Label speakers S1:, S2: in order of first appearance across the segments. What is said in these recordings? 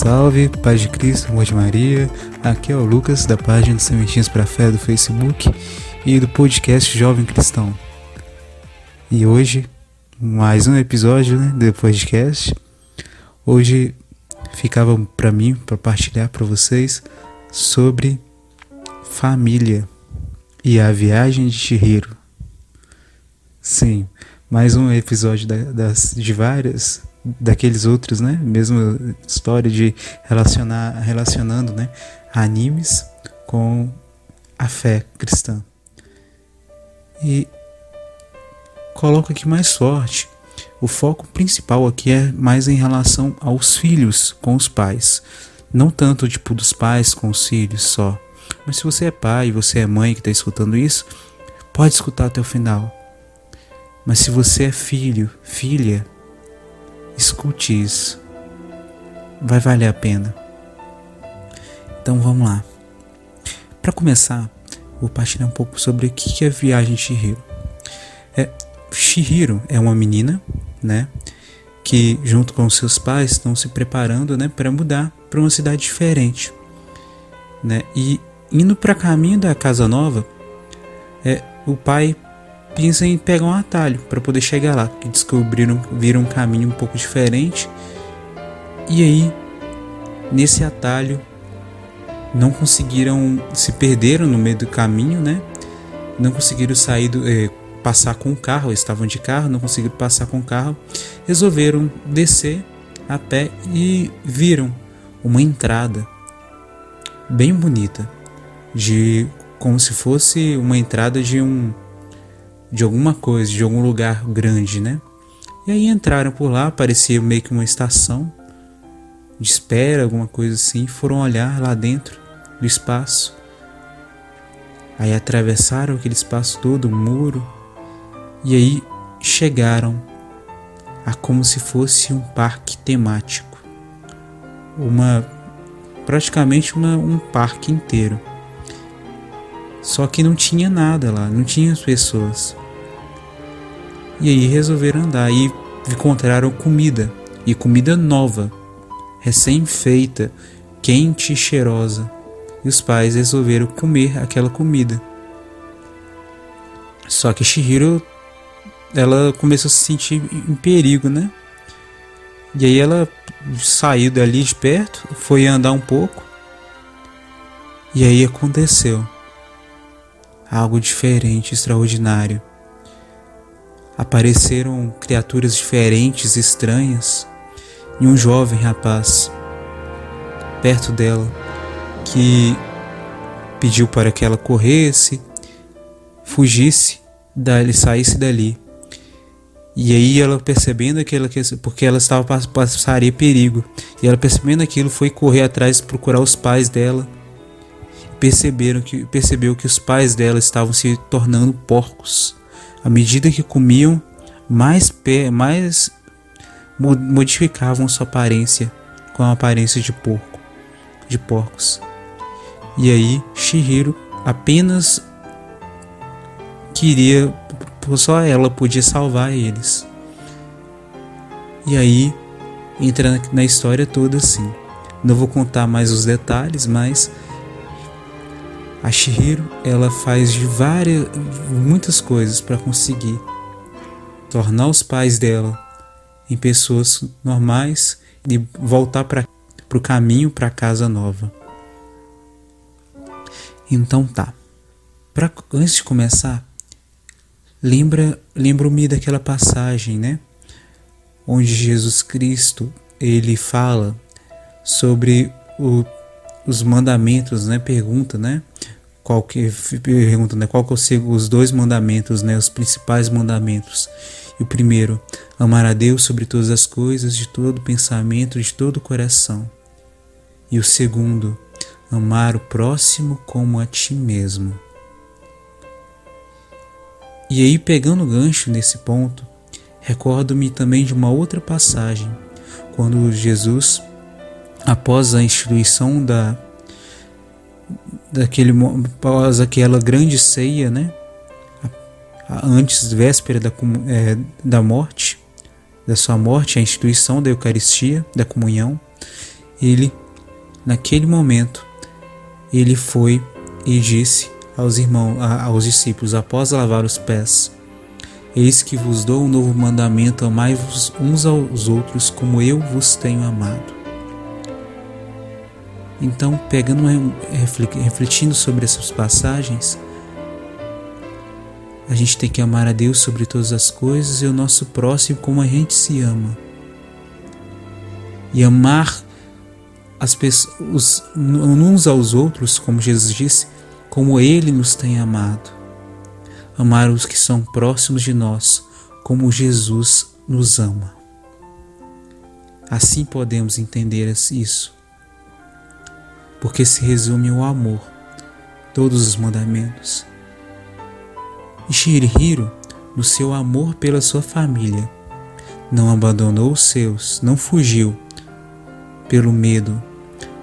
S1: Salve, Paz de Cristo, amor de Maria. Aqui é o Lucas da página Sementinhas para Fé do Facebook e do podcast Jovem Cristão. E hoje, mais um episódio né, do podcast. Hoje ficava para mim, para partilhar para vocês sobre família e a viagem de Chihiro. Sim, mais um episódio da, das, de várias daqueles outros, né? Mesma história de relacionar, relacionando, né? Animes com a fé cristã. E coloco aqui mais forte. O foco principal aqui é mais em relação aos filhos com os pais. Não tanto tipo dos pais com os filhos só. Mas se você é pai você é mãe que está escutando isso, pode escutar até o final. Mas se você é filho, filha, Escute isso. Vai valer a pena. Então vamos lá. Para começar, vou partilhar um pouco sobre o que é a viagem Shihiro. É, Shihiro é uma menina, né, que junto com seus pais estão se preparando, né, para mudar para uma cidade diferente, né? E indo para caminho da casa nova, é, o pai pensa em pegar um atalho para poder chegar lá, que descobriram, viram um caminho um pouco diferente. E aí, nesse atalho, não conseguiram, se perderam no meio do caminho, né? Não conseguiram sair do, eh, passar com o carro, estavam de carro, não conseguiram passar com o carro. Resolveram descer a pé e viram uma entrada bem bonita, de como se fosse uma entrada de um de alguma coisa, de algum lugar grande, né? E aí entraram por lá, parecia meio que uma estação de espera, alguma coisa assim, foram olhar lá dentro do espaço. Aí atravessaram aquele espaço todo, o muro, e aí chegaram a como se fosse um parque temático. Uma praticamente uma, um parque inteiro. Só que não tinha nada lá, não tinha as pessoas. E aí resolveram andar e encontraram comida, e comida nova, recém-feita, quente e cheirosa. E os pais resolveram comer aquela comida. Só que Shihiro ela começou a se sentir em perigo, né? E aí ela saiu dali de perto, foi andar um pouco. E aí aconteceu algo diferente, extraordinário apareceram criaturas diferentes, estranhas, e um jovem rapaz perto dela que pediu para que ela corresse, fugisse, dali, saísse dali. E aí ela percebendo aquilo, porque ela estava passaria perigo, e ela percebendo aquilo foi correr atrás procurar os pais dela. Perceberam que percebeu que os pais dela estavam se tornando porcos à medida que comiam, mais, mais modificavam sua aparência com a aparência de porco, de porcos. E aí Shihiro apenas queria, só ela podia salvar eles. E aí entra na história toda assim. Não vou contar mais os detalhes, mas a Shihiro, ela faz de várias, muitas coisas para conseguir tornar os pais dela em pessoas normais e voltar para o caminho para a casa nova. Então tá. Pra, antes de começar, lembra, lembro-me daquela passagem, né? Onde Jesus Cristo ele fala sobre o, os mandamentos, né? Pergunta, né? Qual que pergunta, né, qual que eu os dois mandamentos, né, os principais mandamentos. E o primeiro, amar a Deus sobre todas as coisas, de todo pensamento, de todo coração. E o segundo, amar o próximo como a ti mesmo. E aí, pegando o gancho nesse ponto, recordo-me também de uma outra passagem, quando Jesus, após a instituição da daquele após aquela grande ceia, né? Antes, véspera da, é, da morte, da sua morte, a instituição da Eucaristia, da comunhão, ele, naquele momento, ele foi e disse aos irmãos, aos discípulos, após lavar os pés: Eis que vos dou um novo mandamento: amai-vos uns aos outros como eu vos tenho amado. Então, pegando, refletindo sobre essas passagens, a gente tem que amar a Deus sobre todas as coisas e o nosso próximo como a gente se ama. E amar as pessoas uns aos outros, como Jesus disse, como Ele nos tem amado. Amar os que são próximos de nós, como Jesus nos ama. Assim podemos entender isso, porque se resume ao amor, todos os mandamentos. E no seu amor pela sua família, não abandonou os seus, não fugiu pelo medo,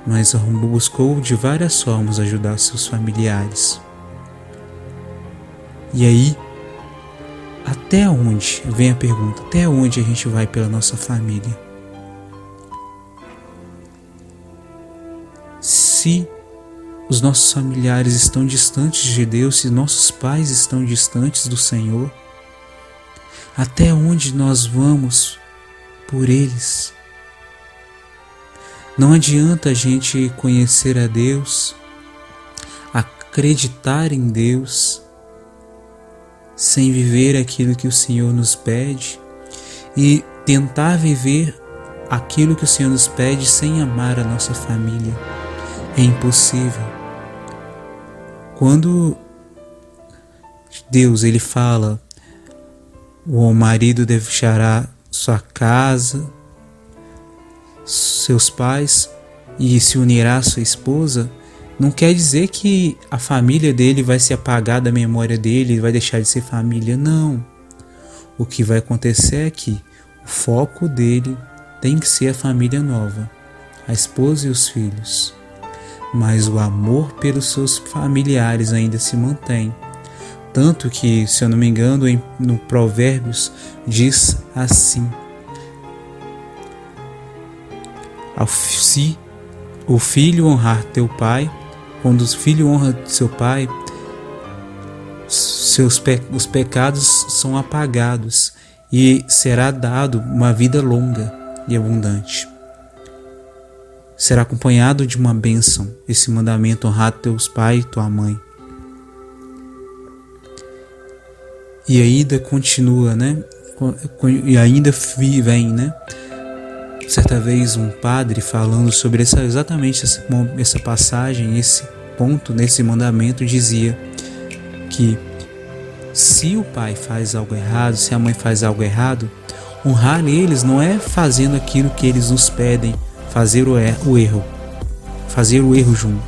S1: mas buscou de várias formas ajudar seus familiares. E aí, até onde, vem a pergunta, até onde a gente vai pela nossa família? Se os nossos familiares estão distantes de Deus, se nossos pais estão distantes do Senhor, até onde nós vamos por eles? Não adianta a gente conhecer a Deus, acreditar em Deus, sem viver aquilo que o Senhor nos pede e tentar viver aquilo que o Senhor nos pede sem amar a nossa família. É impossível. Quando Deus ele fala, o marido deixará sua casa, seus pais e se unirá à sua esposa, não quer dizer que a família dele vai se apagar da memória dele, vai deixar de ser família, não. O que vai acontecer é que o foco dele tem que ser a família nova, a esposa e os filhos. Mas o amor pelos seus familiares ainda se mantém. Tanto que, se eu não me engano, no Provérbios diz assim: se o filho honrar teu pai, quando o filho honra seu pai, seus pe os pecados são apagados e será dado uma vida longa e abundante. Será acompanhado de uma bênção esse mandamento honrar teus pai e tua mãe. E ainda continua, né? E ainda vem, né? certa vez um padre falando sobre essa, exatamente essa, essa passagem, esse ponto nesse mandamento, dizia que se o pai faz algo errado, se a mãe faz algo errado, honrar eles não é fazendo aquilo que eles nos pedem, fazer o, er o erro, fazer o erro junto.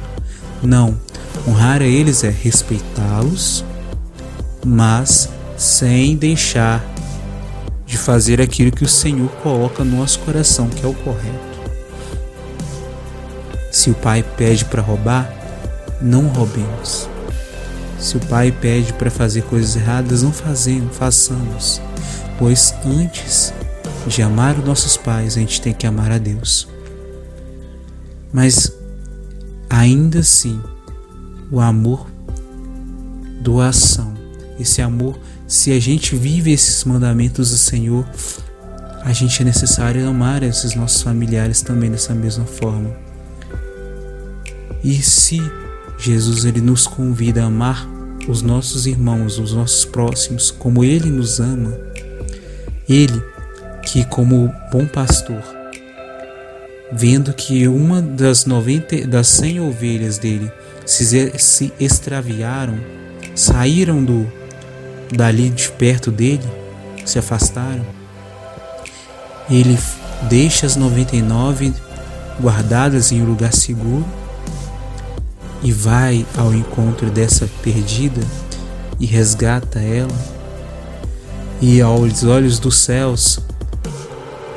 S1: Não, honrar a eles é respeitá-los, mas sem deixar de fazer aquilo que o Senhor coloca no nosso coração, que é o correto. Se o pai pede para roubar, não roubemos. Se o pai pede para fazer coisas erradas, não fazemos, façamos. Pois antes de amar os nossos pais, a gente tem que amar a Deus. Mas ainda assim, o amor, doação, esse amor se a gente vive esses mandamentos do Senhor, a gente é necessário amar esses nossos familiares também dessa mesma forma. E se Jesus ele nos convida a amar os nossos irmãos, os nossos próximos, como ele nos ama, ele que como bom pastor, vendo que uma das 90 das 100 ovelhas dele se, se extraviaram, saíram do dali de perto dele se afastaram, ele deixa as 99 guardadas em um lugar seguro e vai ao encontro dessa perdida e resgata ela. E aos olhos dos céus,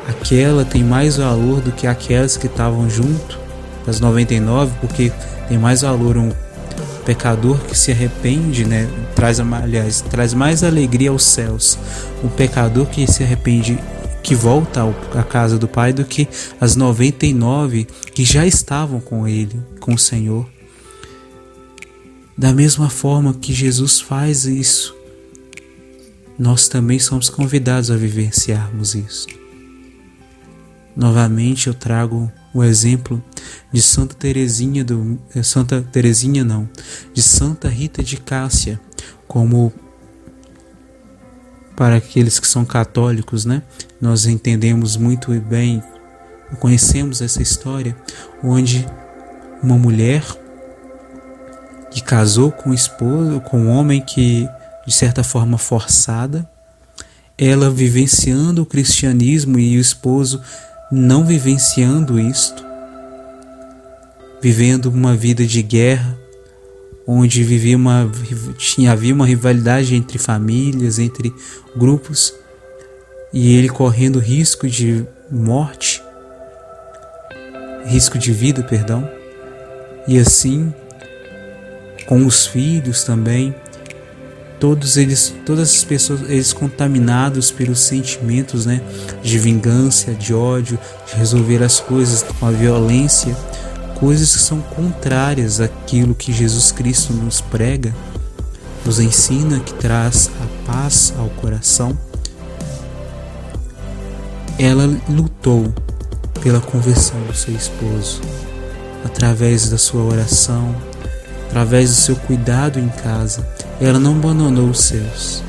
S1: aquela tem mais valor do que aquelas que estavam junto das 99, porque tem mais valor um pecador que se arrepende, né, traz, aliás, traz mais alegria aos céus. O pecador que se arrepende que volta à casa do Pai do que as 99 que já estavam com Ele, com o Senhor. Da mesma forma que Jesus faz isso, nós também somos convidados a vivenciarmos isso. Novamente eu trago o exemplo de Santa Teresinha do eh, Santa Teresinha não, de Santa Rita de Cássia, como para aqueles que são católicos, né? Nós entendemos muito bem, conhecemos essa história onde uma mulher que casou com um esposo, com um homem que de certa forma forçada, ela vivenciando o cristianismo e o esposo não vivenciando isto, vivendo uma vida de guerra, onde vivia uma, tinha, havia uma rivalidade entre famílias, entre grupos, e ele correndo risco de morte, risco de vida, perdão, e assim com os filhos também, todos eles, todas as pessoas, eles contaminados pelos sentimentos, né, de vingança, de ódio, de resolver as coisas com a violência, coisas que são contrárias àquilo que Jesus Cristo nos prega, nos ensina, que traz a paz ao coração. Ela lutou pela conversão do seu esposo através da sua oração, através do seu cuidado em casa, ela não abandonou os seus.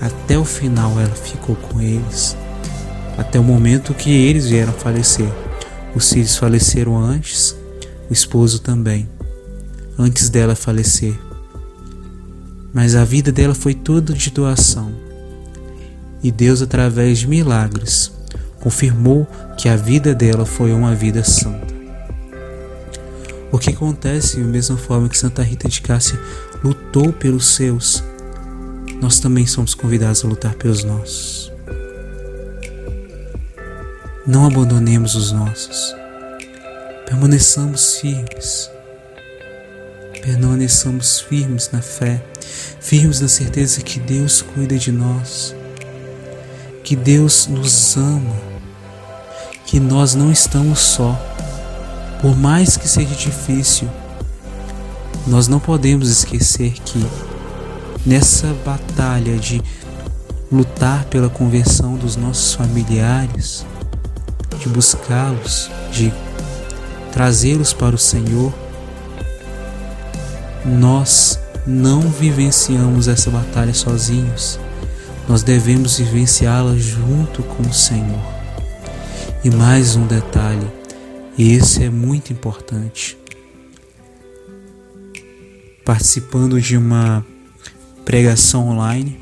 S1: Até o final ela ficou com eles, até o momento que eles vieram falecer. Os filhos faleceram antes, o esposo também, antes dela falecer. Mas a vida dela foi toda de doação. E Deus, através de milagres, confirmou que a vida dela foi uma vida santa. O que acontece, da mesma forma que Santa Rita de Cássia lutou pelos seus, nós também somos convidados a lutar pelos nossos. Não abandonemos os nossos. Permaneçamos firmes. Permaneçamos firmes na fé, firmes na certeza que Deus cuida de nós, que Deus nos ama, que nós não estamos só por mais que seja difícil, nós não podemos esquecer que nessa batalha de lutar pela conversão dos nossos familiares, de buscá-los, de trazê-los para o Senhor, nós não vivenciamos essa batalha sozinhos. Nós devemos vivenciá-la junto com o Senhor. E mais um detalhe: e esse é muito importante. Participando de uma pregação online,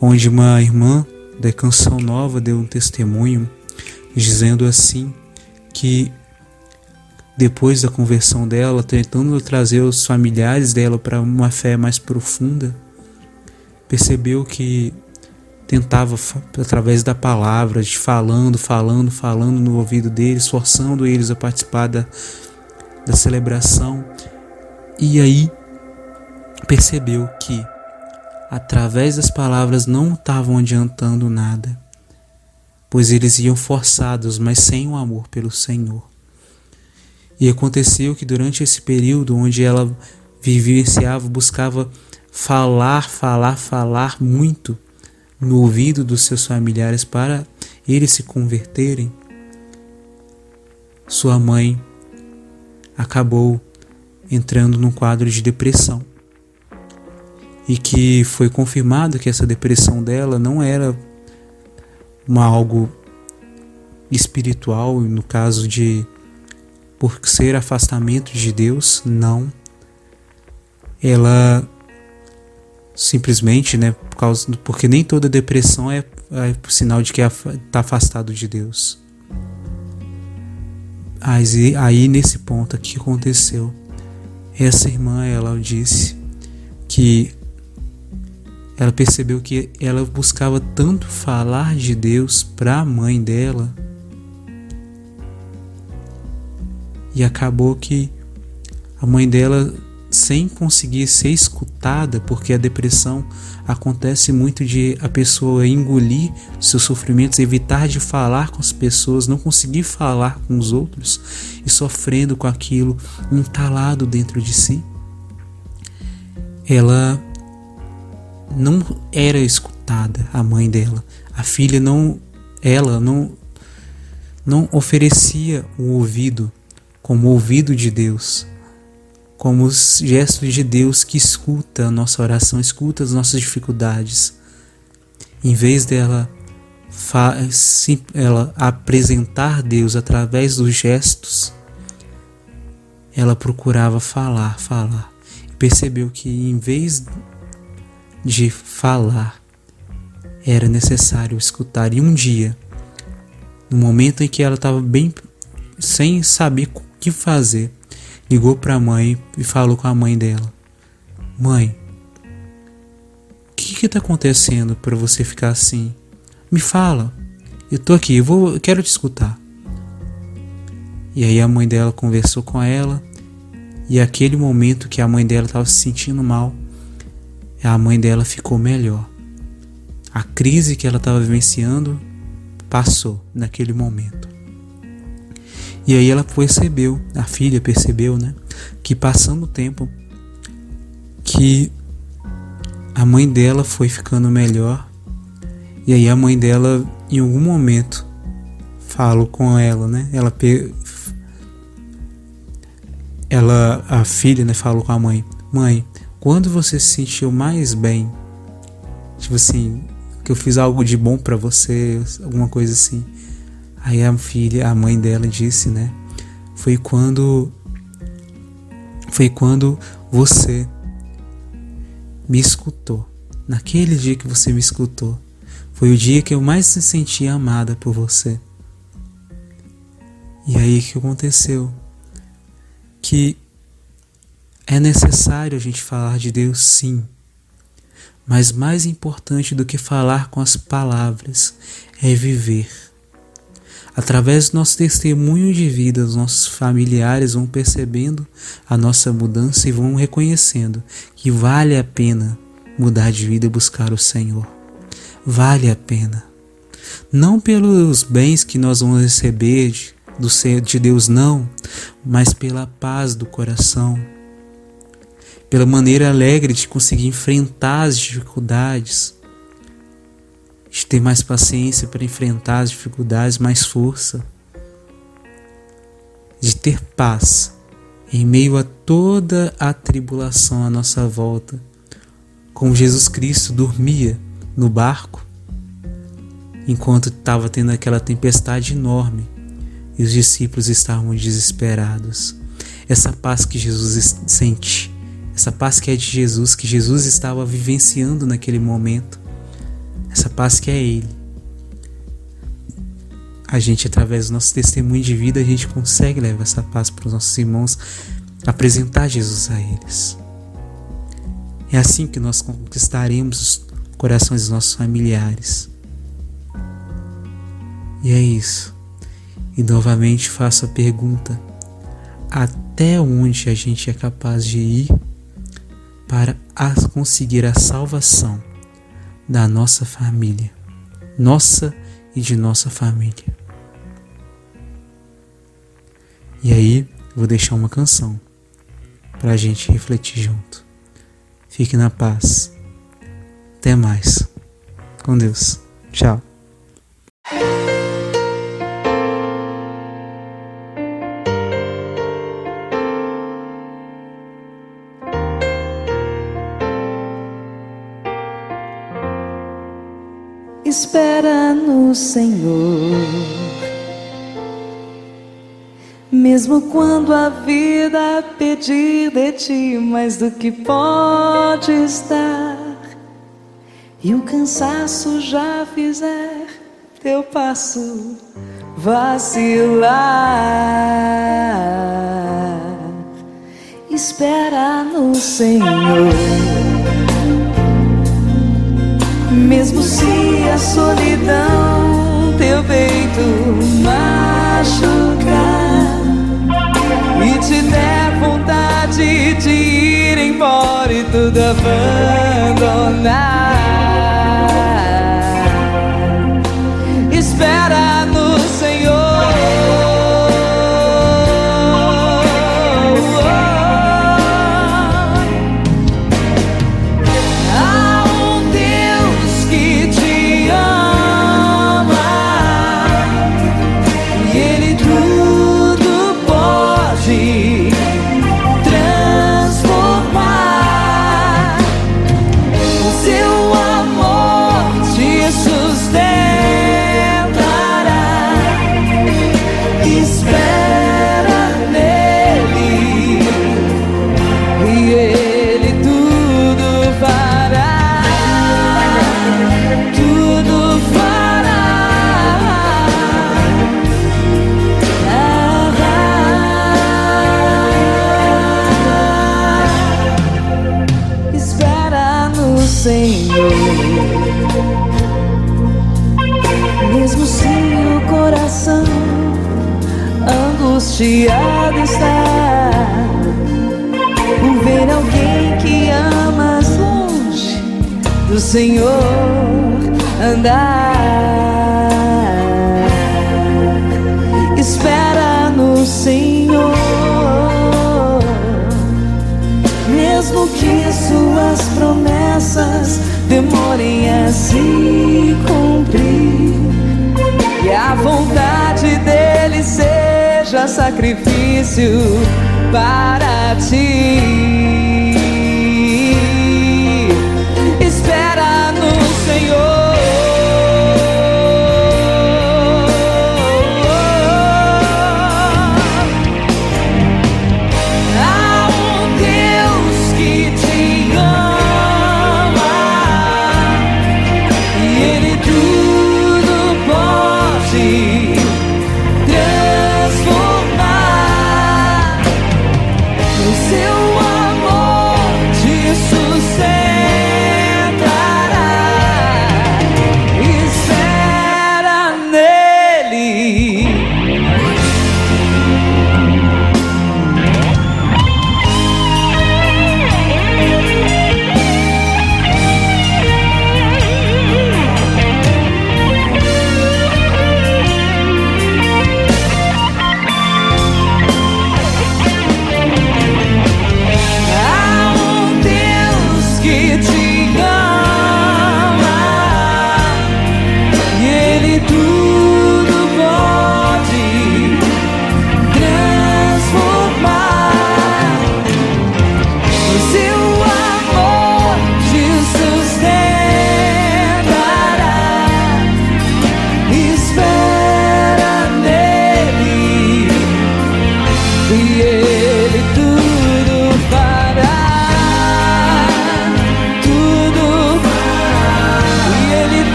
S1: onde uma irmã da Canção Nova deu um testemunho dizendo assim que depois da conversão dela, tentando trazer os familiares dela para uma fé mais profunda, percebeu que tentava através da palavra, de falando, falando, falando no ouvido deles, forçando eles a participar da, da celebração. E aí percebeu que através das palavras não estavam adiantando nada, pois eles iam forçados, mas sem o amor pelo Senhor. E aconteceu que durante esse período onde ela vivenciava, buscava falar, falar, falar muito, no ouvido dos seus familiares para eles se converterem, sua mãe acabou entrando num quadro de depressão. E que foi confirmado que essa depressão dela não era uma algo espiritual, no caso de por ser afastamento de Deus, não. Ela simplesmente, né, por causa porque nem toda depressão é, é sinal de que está afastado de Deus. Aí, aí nesse ponto aqui aconteceu. Essa irmã, ela disse que ela percebeu que ela buscava tanto falar de Deus para a mãe dela e acabou que a mãe dela sem conseguir ser escutada, porque a depressão acontece muito de a pessoa engolir seus sofrimentos, evitar de falar com as pessoas, não conseguir falar com os outros e sofrendo com aquilo entalado dentro de si. Ela não era escutada, a mãe dela. A filha não ela não não oferecia o ouvido como ouvido de Deus como os gestos de Deus que escuta a nossa oração, escuta as nossas dificuldades. Em vez dela ela apresentar Deus através dos gestos, ela procurava falar, falar. Percebeu que em vez de falar, era necessário escutar. E um dia, no momento em que ela estava bem sem saber o que fazer, ligou para a mãe e falou com a mãe dela: Mãe, o que está acontecendo para você ficar assim? Me fala. Eu tô aqui, eu, vou, eu quero te escutar. E aí a mãe dela conversou com ela. E aquele momento que a mãe dela estava se sentindo mal, a mãe dela ficou melhor. A crise que ela estava vivenciando passou naquele momento. E aí ela percebeu, a filha percebeu, né, que passando o tempo que a mãe dela foi ficando melhor. E aí a mãe dela em algum momento falou com ela, né? Ela ela a filha, né, falou com a mãe: "Mãe, quando você se sentiu mais bem, tipo assim, que eu fiz algo de bom para você, alguma coisa assim, Aí a filha, a mãe dela disse, né? Foi quando foi quando você me escutou. Naquele dia que você me escutou, foi o dia que eu mais me senti amada por você. E aí que aconteceu? Que é necessário a gente falar de Deus sim. Mas mais importante do que falar com as palavras é viver. Através do nosso testemunho de vida, os nossos familiares vão percebendo a nossa mudança e vão reconhecendo que vale a pena mudar de vida e buscar o Senhor. Vale a pena. Não pelos bens que nós vamos receber de, do ser de Deus, não, mas pela paz do coração, pela maneira alegre de conseguir enfrentar as dificuldades de ter mais paciência para enfrentar as dificuldades, mais força, de ter paz em meio a toda a tribulação à nossa volta, como Jesus Cristo dormia no barco enquanto estava tendo aquela tempestade enorme e os discípulos estavam desesperados. Essa paz que Jesus sente, essa paz que é de Jesus, que Jesus estava vivenciando naquele momento, essa paz que é Ele. A gente, através do nosso testemunho de vida, a gente consegue levar essa paz para os nossos irmãos, apresentar Jesus a eles. É assim que nós conquistaremos os corações dos nossos familiares. E é isso. E novamente faço a pergunta: até onde a gente é capaz de ir para conseguir a salvação? Da nossa família, nossa e de nossa família. E aí, vou deixar uma canção para a gente refletir junto. Fique na paz. Até mais. Com Deus. Tchau.
S2: Espera no Senhor. Mesmo quando a vida pedir de ti mais do que pode estar, e o cansaço já fizer teu passo vacilar, espera no Senhor mesmo se a solidão teu peito machucar e te der vontade de ir embora e tudo abandonar. Senhor. Mesmo se o coração angustiado está por ver alguém que amas longe do Senhor andar, espera no Senhor. Mesmo que suas promessas promessas demorem a se cumprir e a vontade dele seja sacrifício para ti.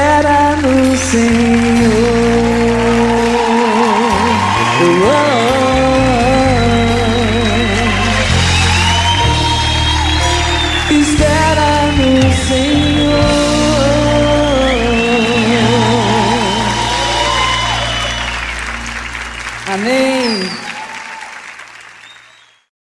S2: espera no Senhor.